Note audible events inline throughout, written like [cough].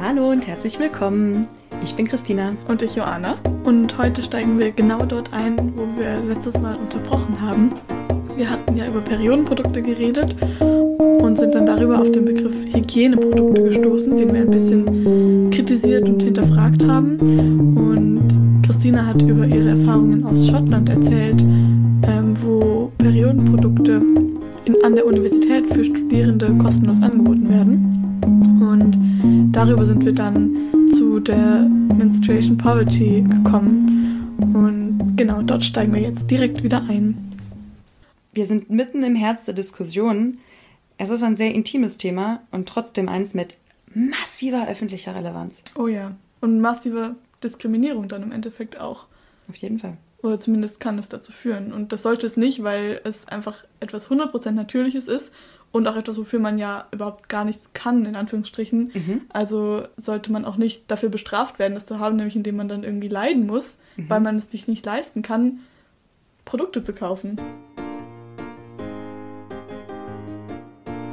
Hallo und herzlich willkommen. Ich bin Christina. Und ich Joanna. Und heute steigen wir genau dort ein, wo wir letztes Mal unterbrochen haben. Wir hatten ja über Periodenprodukte geredet und sind dann darüber auf den Begriff Hygieneprodukte gestoßen, den wir ein bisschen kritisiert und hinterfragt haben. Und Christina hat über ihre Erfahrungen aus Schottland erzählt, ähm, wo Periodenprodukte an der Universität für Studierende kostenlos angeboten werden. Darüber sind wir dann zu der Menstruation Poverty gekommen. Und genau dort steigen wir jetzt direkt wieder ein. Wir sind mitten im Herz der Diskussion. Es ist ein sehr intimes Thema und trotzdem eins mit massiver öffentlicher Relevanz. Oh ja. Und massiver Diskriminierung dann im Endeffekt auch. Auf jeden Fall. Oder zumindest kann es dazu führen. Und das sollte es nicht, weil es einfach etwas 100% Natürliches ist und auch etwas, wofür man ja überhaupt gar nichts kann, in Anführungsstrichen. Mhm. Also sollte man auch nicht dafür bestraft werden, das zu haben, nämlich indem man dann irgendwie leiden muss, mhm. weil man es sich nicht leisten kann, Produkte zu kaufen.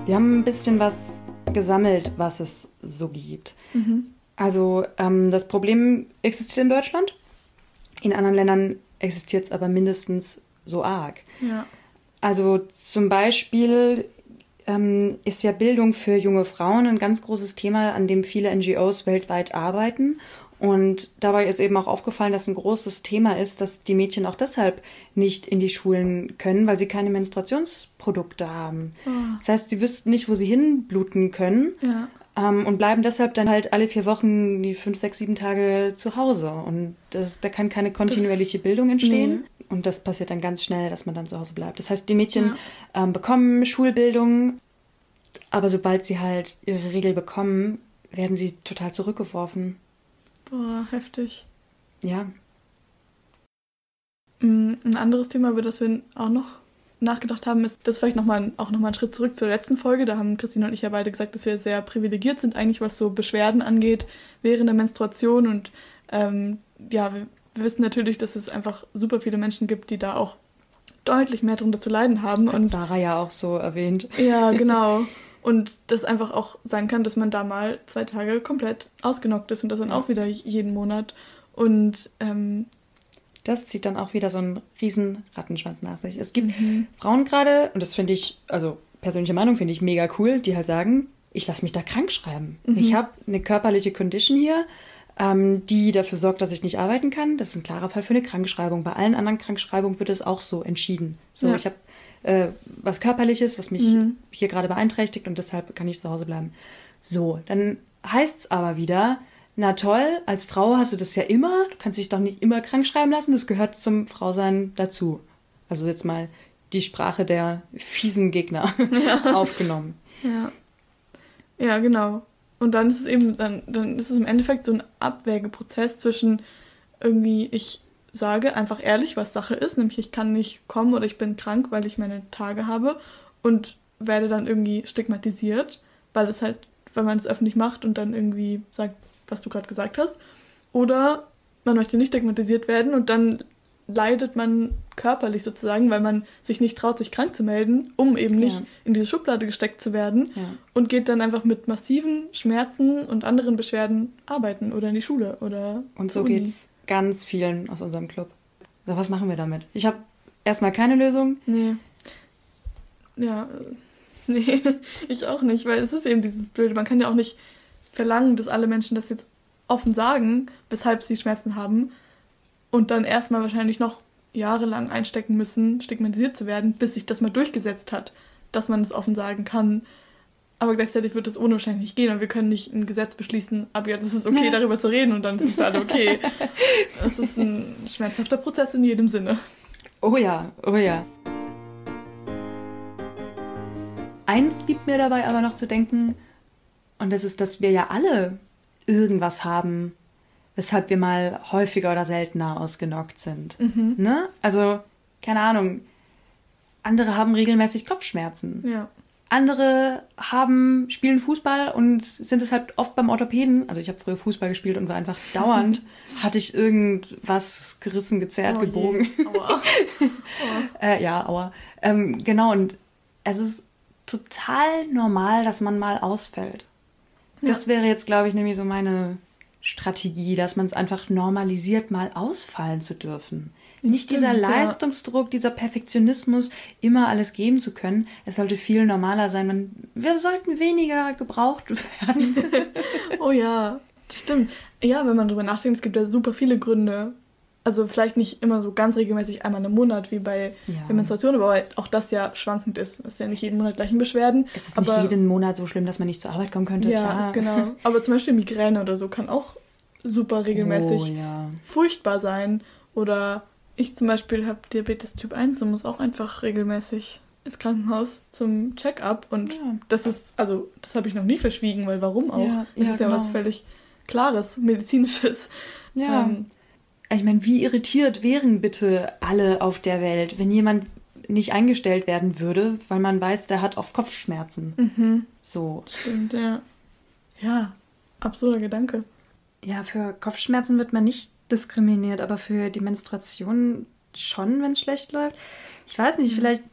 Wir haben ein bisschen was gesammelt, was es so gibt. Mhm. Also ähm, das Problem existiert in Deutschland. In anderen Ländern existiert es aber mindestens so arg. Ja. Also zum Beispiel ähm, ist ja Bildung für junge Frauen ein ganz großes Thema, an dem viele NGOs weltweit arbeiten. Und dabei ist eben auch aufgefallen, dass ein großes Thema ist, dass die Mädchen auch deshalb nicht in die Schulen können, weil sie keine Menstruationsprodukte haben. Oh. Das heißt, sie wüssten nicht, wo sie hinbluten können. Ja. Ähm, und bleiben deshalb dann halt alle vier Wochen die fünf, sechs, sieben Tage zu Hause. Und das, da kann keine kontinuierliche das, Bildung entstehen. Nee. Und das passiert dann ganz schnell, dass man dann zu Hause bleibt. Das heißt, die Mädchen ja. ähm, bekommen Schulbildung, aber sobald sie halt ihre Regel bekommen, werden sie total zurückgeworfen. Boah, heftig. Ja. Mm, ein anderes Thema, über das wir auch noch nachgedacht haben, ist das vielleicht noch mal, auch nochmal ein Schritt zurück zur letzten Folge. Da haben Christine und ich ja beide gesagt, dass wir sehr privilegiert sind, eigentlich was so Beschwerden angeht während der Menstruation. Und ähm, ja, wir, wissen natürlich, dass es einfach super viele Menschen gibt, die da auch deutlich mehr drunter zu leiden haben. Hat und Sarah ja auch so erwähnt. Ja, [laughs] genau. Und das einfach auch sein kann, dass man da mal zwei Tage komplett ausgenockt ist und das dann auch wieder jeden Monat. Und ähm, das zieht dann auch wieder so einen riesen Rattenschwanz nach sich. Es gibt mhm. Frauen gerade, und das finde ich, also persönliche Meinung finde ich mega cool, die halt sagen, ich lasse mich da krank schreiben. Mhm. Ich habe eine körperliche Condition hier, ähm, die dafür sorgt, dass ich nicht arbeiten kann. Das ist ein klarer Fall für eine Krankschreibung. Bei allen anderen Krankschreibungen wird es auch so entschieden. So, ja. ich habe äh, was Körperliches, was mich mhm. hier gerade beeinträchtigt und deshalb kann ich zu Hause bleiben. So, dann heißt es aber wieder, na toll, als Frau hast du das ja immer, du kannst dich doch nicht immer krank schreiben lassen, das gehört zum Frausein dazu. Also jetzt mal die Sprache der fiesen Gegner ja. [laughs] aufgenommen. Ja. Ja, genau. Und dann ist es eben, dann, dann ist es im Endeffekt so ein Abwägeprozess zwischen irgendwie, ich sage einfach ehrlich, was Sache ist, nämlich ich kann nicht kommen oder ich bin krank, weil ich meine Tage habe und werde dann irgendwie stigmatisiert, weil es halt, weil man es öffentlich macht und dann irgendwie sagt, was du gerade gesagt hast. Oder man möchte nicht stigmatisiert werden und dann leidet man körperlich sozusagen, weil man sich nicht traut, sich krank zu melden, um eben nicht ja. in diese Schublade gesteckt zu werden ja. und geht dann einfach mit massiven Schmerzen und anderen Beschwerden arbeiten oder in die Schule oder und so geht's ganz vielen aus unserem Club. So, was machen wir damit? Ich habe erstmal keine Lösung. Nee. Ja, äh, [laughs] nee, ich auch nicht, weil es ist eben dieses Blöde. Man kann ja auch nicht verlangen, dass alle Menschen das jetzt offen sagen, weshalb sie Schmerzen haben und dann erstmal wahrscheinlich noch jahrelang einstecken müssen, stigmatisiert zu werden, bis sich das mal durchgesetzt hat, dass man es offen sagen kann. Aber gleichzeitig wird es ohne wahrscheinlich nicht gehen und wir können nicht ein Gesetz beschließen, aber jetzt ist es okay, darüber zu reden und dann ist es für alle okay. [laughs] Es ist ein schmerzhafter Prozess in jedem Sinne. Oh ja, oh ja. Eins gibt mir dabei aber noch zu denken, und das ist, dass wir ja alle irgendwas haben, weshalb wir mal häufiger oder seltener ausgenockt sind. Mhm. Ne? Also, keine Ahnung. Andere haben regelmäßig Kopfschmerzen. Ja. Andere haben, spielen Fußball und sind deshalb oft beim Orthopäden. Also ich habe früher Fußball gespielt und war einfach [laughs] dauernd, hatte ich irgendwas gerissen, gezerrt, oh gebogen. [laughs] Aua. äh, ja, aua. Ähm, genau, und es ist total normal, dass man mal ausfällt. Das wäre jetzt, glaube ich, nämlich so meine Strategie, dass man es einfach normalisiert, mal ausfallen zu dürfen. Nicht Stimmt, dieser ja. Leistungsdruck, dieser Perfektionismus, immer alles geben zu können. Es sollte viel normaler sein. Man, wir sollten weniger gebraucht werden. [laughs] Oh ja, stimmt. Ja, wenn man drüber nachdenkt, es gibt ja super viele Gründe. Also vielleicht nicht immer so ganz regelmäßig einmal im Monat wie bei Ja. der Menstruation, aber halt auch das ja schwankend ist. Es ist ja nicht jeden Monat gleichen Beschwerden. es ist aber, nicht jeden Monat so schlimm, dass man nicht zur Arbeit kommen könnte. Ja, klar. genau. Aber zum Beispiel Migräne oder so kann auch super regelmäßig Oh, ja. furchtbar sein. Oder ich zum Beispiel habe Diabetes Typ 1 und muss auch einfach regelmäßig ins Krankenhaus zum Check-up. Und Ja. das ist, also das habe ich noch nie verschwiegen, weil warum auch? Ja, das ist ja was genau. völlig Klares, medizinisches. Ja. Ähm, Ich meine, wie irritiert wären bitte alle auf der Welt, wenn jemand nicht eingestellt werden würde, weil man weiß, der hat oft Kopfschmerzen. mhm. So. Stimmt, ja. Ja, absurder Gedanke. Ja, für Kopfschmerzen wird man nicht diskriminiert, aber für die Menstruation schon, wenn es schlecht läuft. Ich weiß nicht, vielleicht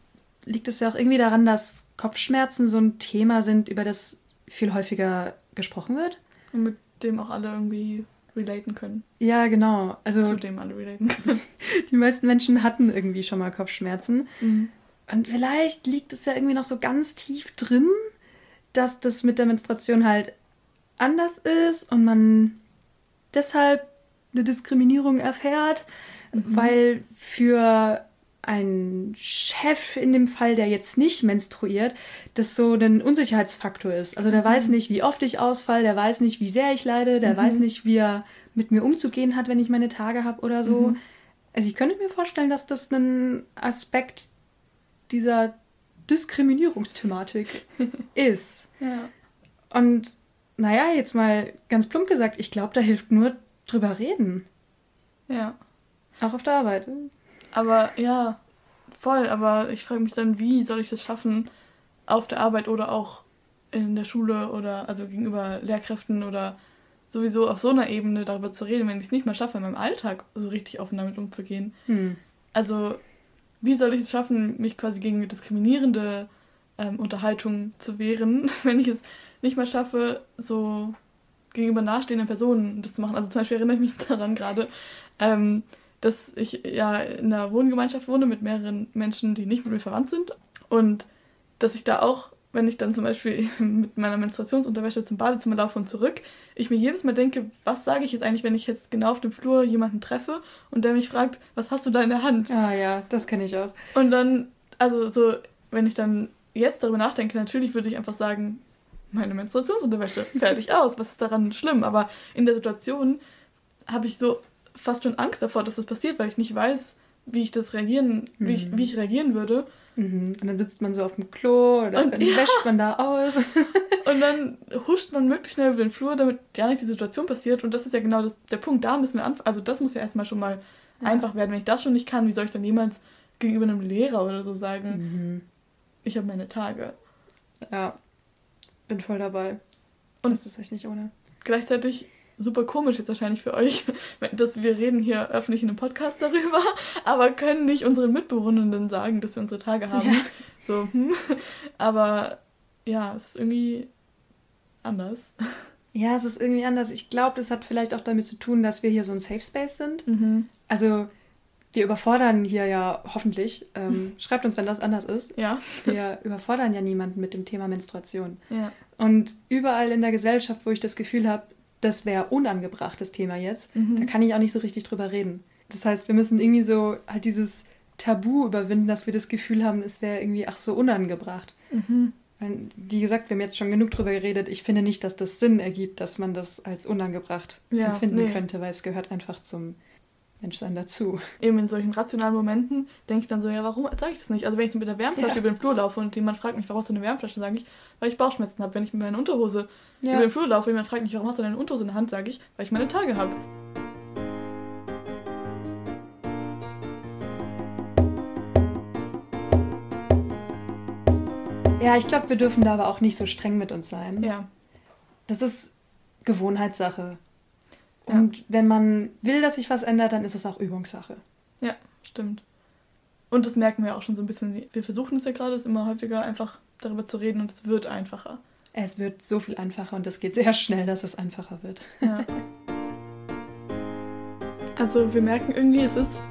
liegt es ja auch irgendwie daran, dass Kopfschmerzen so ein Thema sind, über das viel häufiger gesprochen wird. Und mit dem auch alle irgendwie relaten können. Ja, genau. Also Zu dem alle relaten können. [laughs] die meisten Menschen hatten irgendwie schon mal Kopfschmerzen. Mhm. Und vielleicht liegt es ja irgendwie noch so ganz tief drin, dass das mit der Menstruation halt anders ist und man deshalb eine Diskriminierung erfährt, weil für einen Chef in dem Fall, der jetzt nicht menstruiert, das so ein Unsicherheitsfaktor ist. Also der weiß nicht, wie oft ich ausfall, der weiß nicht, wie sehr ich leide, der weiß nicht, wie er mit mir umzugehen hat, wenn ich meine Tage habe oder so. Also ich könnte mir vorstellen, dass das ein Aspekt dieser Diskriminierungsthematik [laughs] ist. Ja. Und naja, jetzt mal ganz plump gesagt, ich glaube, da hilft nur drüber reden. Ja. Auch auf der Arbeit. Aber ja, voll. Aber ich frage mich dann, wie soll ich das schaffen, auf der Arbeit oder auch in der Schule oder also gegenüber Lehrkräften oder sowieso auf so einer Ebene darüber zu reden, wenn ich es nicht mal schaffe, in meinem Alltag so richtig offen damit umzugehen. Hm. Also, wie soll ich es schaffen, mich quasi gegen diskriminierende ähm, Unterhaltung zu wehren, [laughs] wenn ich es nicht mal schaffe, so gegenüber nahestehenden Personen das zu machen? Also zum Beispiel erinnere ich mich [laughs] daran gerade, ähm, dass ich ja in einer Wohngemeinschaft wohne mit mehreren Menschen, die nicht mit mir verwandt sind. Und dass ich da auch, wenn ich dann zum Beispiel [laughs] mit meiner Menstruationsunterwäsche zum Badezimmer laufe und zurück, ich mir jedes Mal denke, was sage ich jetzt eigentlich, wenn ich jetzt genau auf dem Flur jemanden treffe und der mich fragt, was hast du da in der Hand? Ah ja, das kenne ich auch. Und dann, also so, wenn ich dann jetzt darüber nachdenke, natürlich würde ich einfach sagen, meine Menstruationsunterwäsche, fertig [laughs] aus, was ist daran schlimm? Aber in der Situation habe ich so fast schon Angst davor, dass das passiert, weil ich nicht weiß, wie ich das reagieren, wie, ich, Mhm. wie ich reagieren würde. Mhm. Und dann sitzt man so auf dem Klo oder Und dann ja. wäscht man da aus. [laughs] Und dann huscht man möglichst schnell über den Flur, damit gar nicht die Situation passiert. Und das ist ja genau das, der Punkt. Da müssen wir anfangen. Also das muss ja erstmal schon mal Ja. einfach werden. Wenn ich das schon nicht kann, wie soll ich dann jemals gegenüber einem Lehrer oder so sagen, Mhm. ich habe meine Tage. Ja, bin voll dabei. Und- das ist echt nicht ohne. gleichzeitig super komisch jetzt wahrscheinlich für euch, [laughs] dass wir reden hier öffentlich in einem Podcast darüber, [laughs] aber können nicht unseren Mitbewohnenden sagen, dass wir unsere Tage haben. Ja. So, hm. Aber ja, es ist irgendwie anders. Ja, es ist irgendwie anders. Ich glaube, das hat vielleicht auch damit zu tun, dass wir hier so ein Safe Space sind. Mhm. Also, wir überfordern hier ja hoffentlich. Ähm, [laughs] schreibt uns, wenn das anders ist. Ja, Wir überfordern ja niemanden mit dem Thema Menstruation. ja. Und überall in der Gesellschaft, wo ich das Gefühl habe, das wäre unangebracht, das Thema jetzt, Mhm. da kann ich auch nicht so richtig drüber reden. Das heißt, wir müssen irgendwie so halt dieses Tabu überwinden, dass wir das Gefühl haben, es wäre irgendwie ach so unangebracht. Mhm. Wie gesagt, wir haben jetzt schon genug drüber geredet. Ich finde nicht, dass das Sinn ergibt, dass man das als unangebracht Ja, empfinden nee. könnte, weil es gehört einfach zum Menschsein dazu. Eben in solchen rationalen Momenten denke ich dann so, ja, warum sage ich das nicht? Also wenn ich mit einer Wärmflasche Ja. über den Flur laufe und jemand fragt mich, warum hast du eine Wärmflasche, sage ich, weil ich Bauchschmerzen habe. Wenn ich mit meiner Unterhose Ja. über den Flur laufe und jemand fragt mich, warum hast du deine Unterhose in der Hand, sage ich, weil ich meine Tage habe. Ja, ich glaube, wir dürfen da aber auch nicht so streng mit uns sein. Ja. Das ist Gewohnheitssache. Ja. Und wenn man will, dass sich was ändert, dann ist es auch Übungssache. Ja, stimmt. Und das merken wir auch schon so ein bisschen. Wir versuchen es ja gerade, es immer häufiger einfach darüber zu reden und es wird einfacher. Es wird so viel einfacher und es geht sehr schnell, dass es einfacher wird. Ja. Also wir merken irgendwie, es ist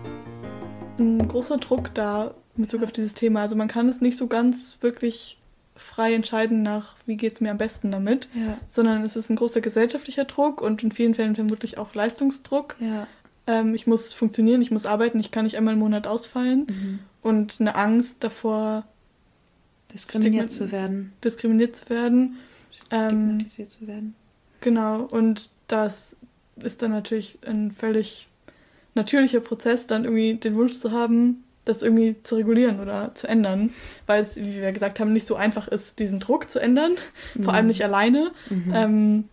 ein großer Druck da in Bezug auf dieses Thema. Also man kann es nicht so ganz wirklich frei entscheiden nach, wie geht es mir am besten damit, ja. sondern es ist ein großer gesellschaftlicher Druck und in vielen Fällen vermutlich auch Leistungsdruck. Ja. Ähm, ich muss funktionieren, ich muss arbeiten, ich kann nicht einmal im Monat ausfallen mhm. und eine Angst davor, diskriminiert zu werden. Diskriminiert zu werden. Stigmatisiert ähm, zu werden. Genau, und das ist dann natürlich ein völlig natürlicher Prozess, dann irgendwie den Wunsch zu haben, das irgendwie zu regulieren oder zu ändern, weil es, wie wir gesagt haben, nicht so einfach ist, diesen Druck zu ändern, mhm. vor allem nicht alleine. Mhm. Ähm,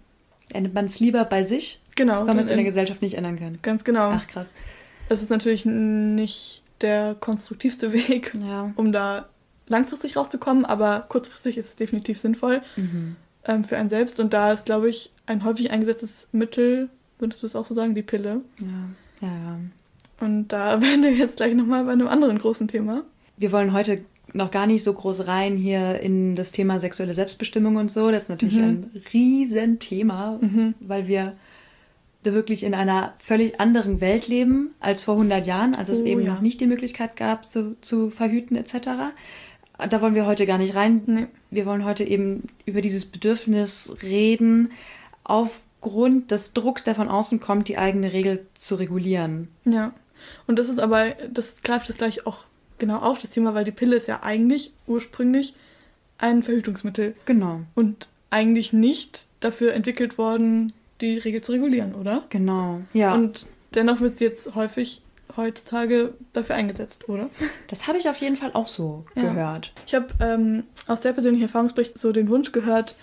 Endet man es lieber bei sich, genau, weil man es in der Gesellschaft nicht ändern kann. Ganz genau. Ach krass. Es ist natürlich nicht der konstruktivste [laughs] Weg, ja. um da langfristig rauszukommen, aber kurzfristig ist es definitiv sinnvoll mhm. ähm, für einen selbst. Und da ist, glaube ich, ein häufig eingesetztes Mittel, würdest du es auch so sagen, die Pille. Ja, ja, ja. Und da [laughs] werden wir jetzt gleich nochmal bei einem anderen großen Thema. Wir wollen heute noch gar nicht so groß rein hier in das Thema sexuelle Selbstbestimmung und so. Das ist natürlich mhm. ein Riesenthema, mhm. weil wir wirklich in einer völlig anderen Welt leben als vor 100 Jahren, als es oh, eben ja. noch nicht die Möglichkeit gab, zu, zu verhüten etc. Da wollen wir heute gar nicht rein. Nee. Wir wollen heute eben über dieses Bedürfnis reden, aufgrund des Drucks, der von außen kommt, die eigene Regel zu regulieren. Ja. Und das ist aber, das greift jetzt gleich auch genau auf, das Thema, weil die Pille ist ja eigentlich ursprünglich ein Verhütungsmittel. Genau. Und eigentlich nicht dafür entwickelt worden, die Regel zu regulieren, oder? Genau, ja. Und dennoch wird sie jetzt häufig heutzutage dafür eingesetzt, oder? Das habe ich auf jeden Fall auch so ja. gehört. Ich habe ähm, aus sehr persönlichen Erfahrungsbericht so den Wunsch gehört,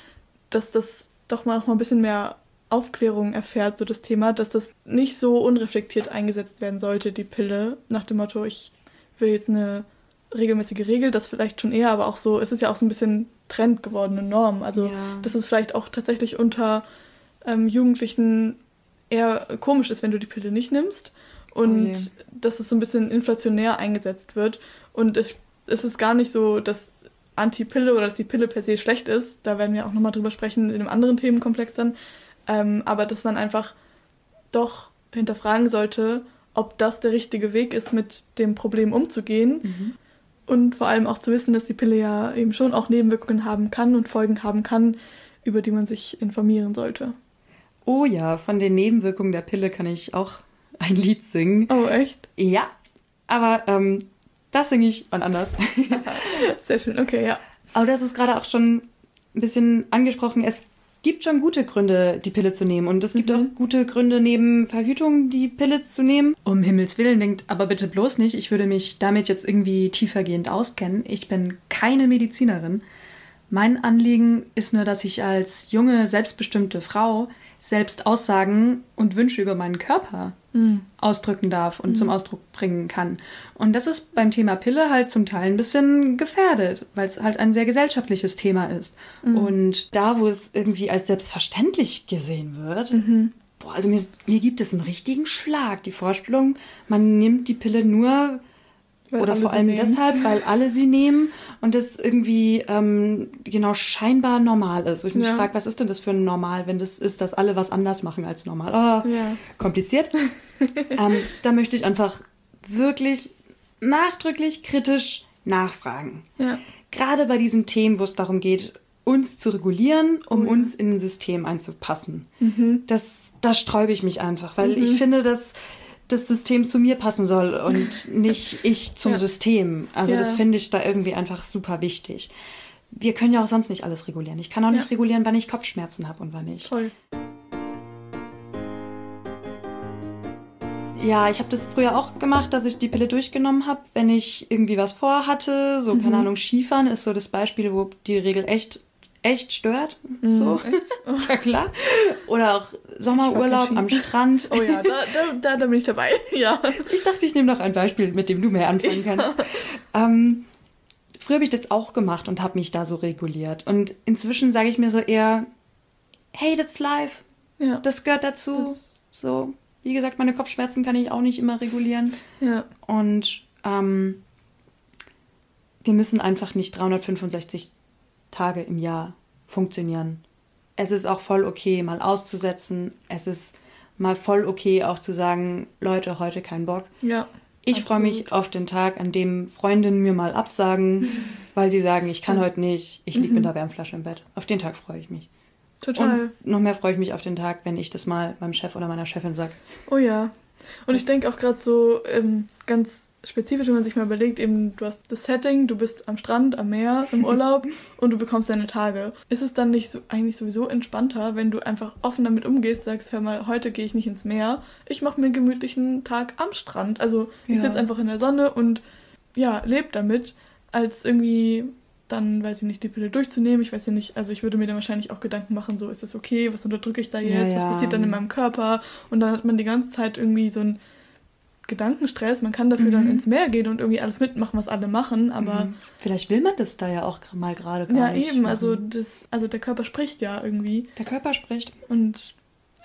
dass das doch mal noch mal ein bisschen mehr Aufklärung erfährt, so das Thema, dass das nicht so unreflektiert eingesetzt werden sollte, die Pille, nach dem Motto, ich will jetzt eine regelmäßige Regel, das vielleicht schon eher, aber auch so, es ist ja auch so ein bisschen Trend geworden, eine Norm. Also, ja. dass es vielleicht auch tatsächlich unter ähm, Jugendlichen eher komisch ist, wenn du die Pille nicht nimmst. Und okay. dass es so ein bisschen inflationär eingesetzt wird. Und es, es ist gar nicht so, dass Anti-Pille oder dass die Pille per se schlecht ist. Da werden wir auch nochmal drüber sprechen in einem anderen Themenkomplex dann. Ähm, aber dass man einfach doch hinterfragen sollte, ob das der richtige Weg ist, mit dem Problem umzugehen. Mhm. Und vor allem auch zu wissen, dass die Pille ja eben schon auch Nebenwirkungen haben kann und Folgen haben kann, über die man sich informieren sollte. Oh ja, von den Nebenwirkungen der Pille kann ich auch [laughs] ein Lied singen. Oh, echt? Ja, aber ähm, das singe ich wann anders. [laughs] Sehr schön, okay, ja. Aber das ist gerade auch schon ein bisschen angesprochen. Es gibt schon gute Gründe, die Pille zu nehmen. Und es gibt mhm. auch gute Gründe, neben Verhütung die Pille zu nehmen. Um Himmels Willen, denkt aber bitte bloß nicht, ich würde mich damit jetzt irgendwie tiefergehend auskennen. Ich bin keine Medizinerin. Mein Anliegen ist nur, dass ich als junge, selbstbestimmte Frau selbst Aussagen und Wünsche über meinen Körper mhm. ausdrücken darf und mhm. zum Ausdruck bringen kann. Und das ist beim Thema Pille halt zum Teil ein bisschen gefährdet, weil es halt ein sehr gesellschaftliches Thema ist. Mhm. Und da, wo es irgendwie als selbstverständlich gesehen wird, mhm. boah, also mir, mir gibt es einen richtigen Schlag. Die Vorstellung, man nimmt die Pille nur weil Oder vor allem deshalb, weil alle sie nehmen und das irgendwie ähm, genau scheinbar normal ist. Wo ich mich ja. frage, was ist denn das für ein Normal, wenn das ist, dass alle was anders machen als normal? Oh, ja. kompliziert. [laughs] ähm, da möchte ich einfach wirklich nachdrücklich kritisch nachfragen. Ja. Gerade bei diesen Themen, wo es darum geht, uns zu regulieren, um oh, uns in ein System einzupassen. Mhm. Das, da sträube ich mich einfach, weil mhm. ich finde, dass das System zu mir passen soll und nicht [laughs] ich zum ja. System. Also ja. das finde ich da irgendwie einfach super wichtig. Wir können ja auch sonst nicht alles regulieren. Ich kann auch nicht ja. regulieren, wann ich Kopfschmerzen habe und wann nicht. Toll. Ja, ich habe das früher auch gemacht, dass ich die Pille durchgenommen habe, wenn ich irgendwie was vorhatte. So, mhm. keine Ahnung, Skifahren ist so das Beispiel, wo die Regel echt echt stört. Mhm, so. Echt? Oh. [laughs] ja klar. Oder auch Sommerurlaub am Strand. Oh ja, da, da, da, bin ich dabei. [laughs] Ja. Ich dachte, ich nehme noch ein Beispiel, mit dem du mehr anfangen kannst. Ja. Ähm, früher habe ich das auch gemacht und habe mich da so reguliert. Und inzwischen sage ich mir so eher, hey, that's life. Ja. Das gehört dazu. Das so, wie gesagt, meine Kopfschmerzen kann ich auch nicht immer regulieren. Ja. Und ähm, wir müssen einfach nicht 365 Tage im Jahr funktionieren. Es ist auch voll okay, mal auszusetzen. Es ist mal voll okay, auch zu sagen, Leute, heute kein Bock. Ja. Ich freue mich auf den Tag, an dem Freundinnen mir mal absagen, [laughs] weil sie sagen, ich kann heute nicht, ich liege mhm. mit der Wärmflasche im Bett. Auf den Tag freue ich mich. Total. Und noch mehr freue ich mich auf den Tag, wenn ich das mal meinem Chef oder meiner Chefin sage. Oh ja. Und ich denke auch gerade so ähm, ganz spezifisch, wenn man sich mal überlegt, eben du hast das Setting, du bist am Strand, am Meer, im [laughs] Urlaub und du bekommst deine Tage. Ist es dann nicht so eigentlich sowieso entspannter, wenn du einfach offen damit umgehst, sagst, hör mal, heute gehe ich nicht ins Meer, ich mache mir einen gemütlichen Tag am Strand. Also ich ja. sitze einfach in der Sonne und ja, lebe damit, als irgendwie dann, weiß ich nicht, die Pille durchzunehmen. Ich weiß ja nicht, also ich würde mir dann wahrscheinlich auch Gedanken machen, so ist das okay, was unterdrücke ich da jetzt, ja, ja. was passiert dann in meinem Körper? Und dann hat man die ganze Zeit irgendwie so ein Gedankenstress. Man kann dafür mhm. dann ins Meer gehen und irgendwie alles mitmachen, was alle machen, aber. Mhm. Vielleicht will man das da ja auch mal gerade gar ja, nicht. Ja, eben. Also, das, also der Körper spricht ja irgendwie. Der Körper spricht. Und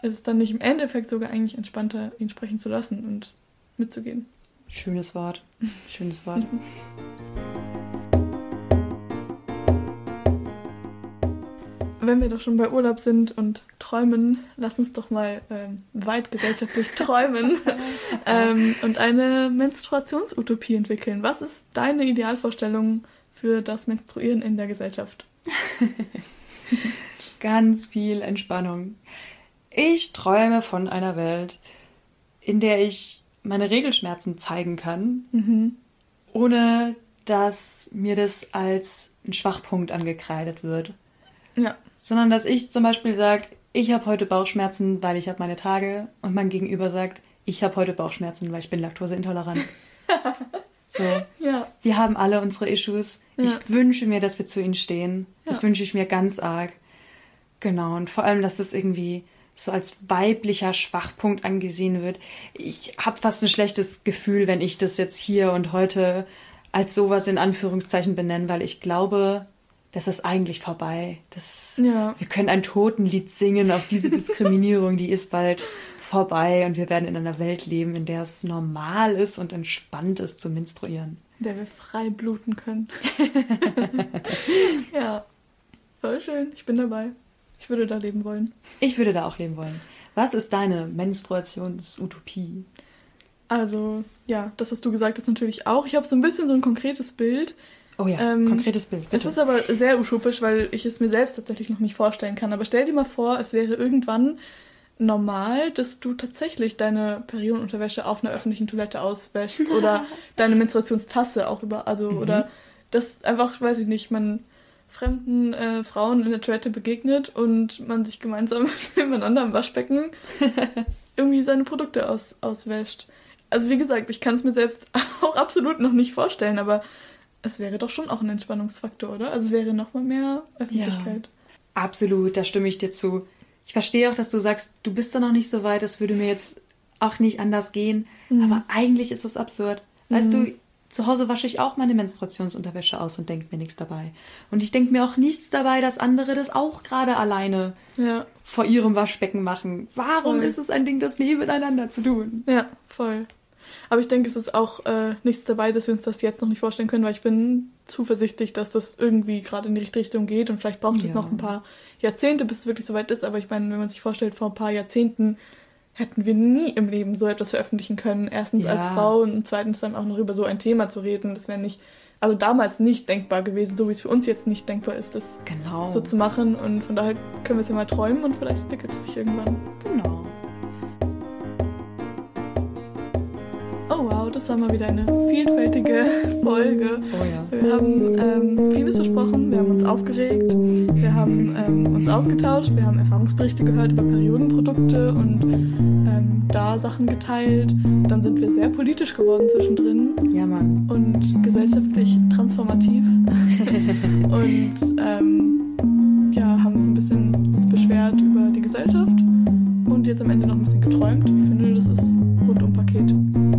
es ist dann nicht im Endeffekt sogar eigentlich entspannter, ihn sprechen zu lassen und mitzugehen. Schönes Wort. Schönes Wort. [laughs] wenn wir doch schon bei Urlaub sind und träumen, lass uns doch mal ähm, weit gesellschaftlich [laughs] träumen ähm, und eine Menstruationsutopie entwickeln. Was ist deine Idealvorstellung für das Menstruieren in der Gesellschaft? [laughs] Ganz viel Entspannung. Ich träume von einer Welt, in der ich meine Regelschmerzen zeigen kann, mhm. ohne dass mir das als ein Schwachpunkt angekreidet wird. Ja sondern dass ich zum Beispiel sage, ich habe heute Bauchschmerzen, weil ich habe meine Tage und mein Gegenüber sagt, ich habe heute Bauchschmerzen, weil ich bin laktoseintolerant. [laughs] so. Ja. Wir haben alle unsere Issues. Ja. Ich wünsche mir, dass wir zu ihnen stehen. Ja. Das wünsche ich mir ganz arg. Genau. Und vor allem, dass das irgendwie so als weiblicher Schwachpunkt angesehen wird. Ich habe fast ein schlechtes Gefühl, wenn ich das jetzt hier und heute als sowas in Anführungszeichen benenne, weil ich glaube, das ist eigentlich vorbei. Das, ja. Wir können ein Totenlied singen auf diese [laughs] Diskriminierung, die ist bald vorbei und wir werden in einer Welt leben, in der es normal ist und entspannt ist zu menstruieren. In der wir frei bluten können. [laughs] ja, voll schön. Ich bin dabei. Ich würde da leben wollen. Ich würde da auch leben wollen. Was ist deine Menstruationsutopie? Also, ja, das, was du gesagt hast, natürlich auch. Ich habe so ein bisschen so ein konkretes Bild. Oh ja, ähm, konkretes Bild. Bitte. Es ist aber sehr utopisch, weil ich es mir selbst tatsächlich noch nicht vorstellen kann. Aber stell dir mal vor, es wäre irgendwann normal, dass du tatsächlich deine Periodenunterwäsche auf einer öffentlichen Toilette auswäschst [laughs] oder deine Menstruationstasse auch über, also mhm. oder das einfach, weiß ich nicht, man fremden äh, Frauen in der Toilette begegnet und man sich gemeinsam [laughs] nebeneinander am Waschbecken [laughs] irgendwie seine Produkte aus, auswäscht. Also wie gesagt, ich kann es mir selbst auch absolut noch nicht vorstellen, aber es wäre doch schon auch ein Entspannungsfaktor, oder? Also es wäre nochmal mehr Öffentlichkeit. Ja, absolut, da stimme ich dir zu. Ich verstehe auch, dass du sagst, du bist da noch nicht so weit, das würde mir jetzt auch nicht anders gehen. Mhm. Aber eigentlich ist das absurd. Weißt mhm. du, zu Hause wasche ich auch meine Menstruationsunterwäsche aus und denke mir nichts dabei. Und ich denke mir auch nichts dabei, dass andere das auch gerade alleine ja. vor ihrem Waschbecken machen. Warum voll. ist es ein Ding, das nebeneinander zu tun? Ja, voll. Aber ich denke, es ist auch äh, nichts dabei, dass wir uns das jetzt noch nicht vorstellen können, weil ich bin zuversichtlich, dass das irgendwie gerade in die richtige Richtung geht und vielleicht braucht ja. es noch ein paar Jahrzehnte, bis es wirklich soweit ist. Aber ich meine, wenn man sich vorstellt, vor ein paar Jahrzehnten hätten wir nie im Leben so etwas veröffentlichen können. Erstens ja. als Frau und zweitens dann auch noch über so ein Thema zu reden. Das wäre nicht, also damals nicht denkbar gewesen, so wie es für uns jetzt nicht denkbar ist, das genau. so zu machen. Und von daher können wir es ja mal träumen und vielleicht entwickelt es sich irgendwann. Genau. Oh wow, das war mal wieder eine vielfältige Folge. Oh ja. Wir haben ähm, vieles versprochen, wir haben uns aufgeregt, wir haben ähm, uns ausgetauscht, wir haben Erfahrungsberichte gehört über Periodenprodukte und ähm, da Sachen geteilt. Dann sind wir sehr politisch geworden zwischendrin. Ja, Mann. Und gesellschaftlich transformativ. [laughs] und ähm, ja, haben uns ein bisschen uns beschwert über die Gesellschaft und jetzt am Ende noch ein bisschen geträumt. Ich finde, das ist rundum Paket.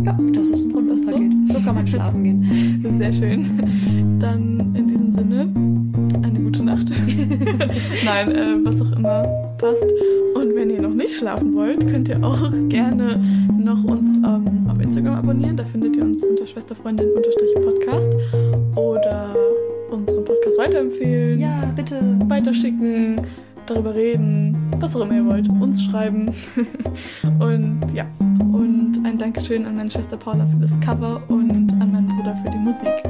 Ja, das ist ein Rundpaket. So? so kann man schlafen gehen. Sehr schön. Dann in diesem Sinne eine gute Nacht. [laughs] Nein, äh, was auch immer passt. Und wenn ihr noch nicht schlafen wollt, könnt ihr auch gerne noch uns ähm, auf Instagram abonnieren. Da findet ihr uns unter Schwesterfreundin-podcast. Oder unseren Podcast weiterempfehlen. Ja, bitte. Weiterschicken, darüber reden, was auch immer ihr wollt. Uns schreiben. [laughs] und ja, und ein Dankeschön an meine Schwester Paula für das Cover und an meinen Bruder für die Musik.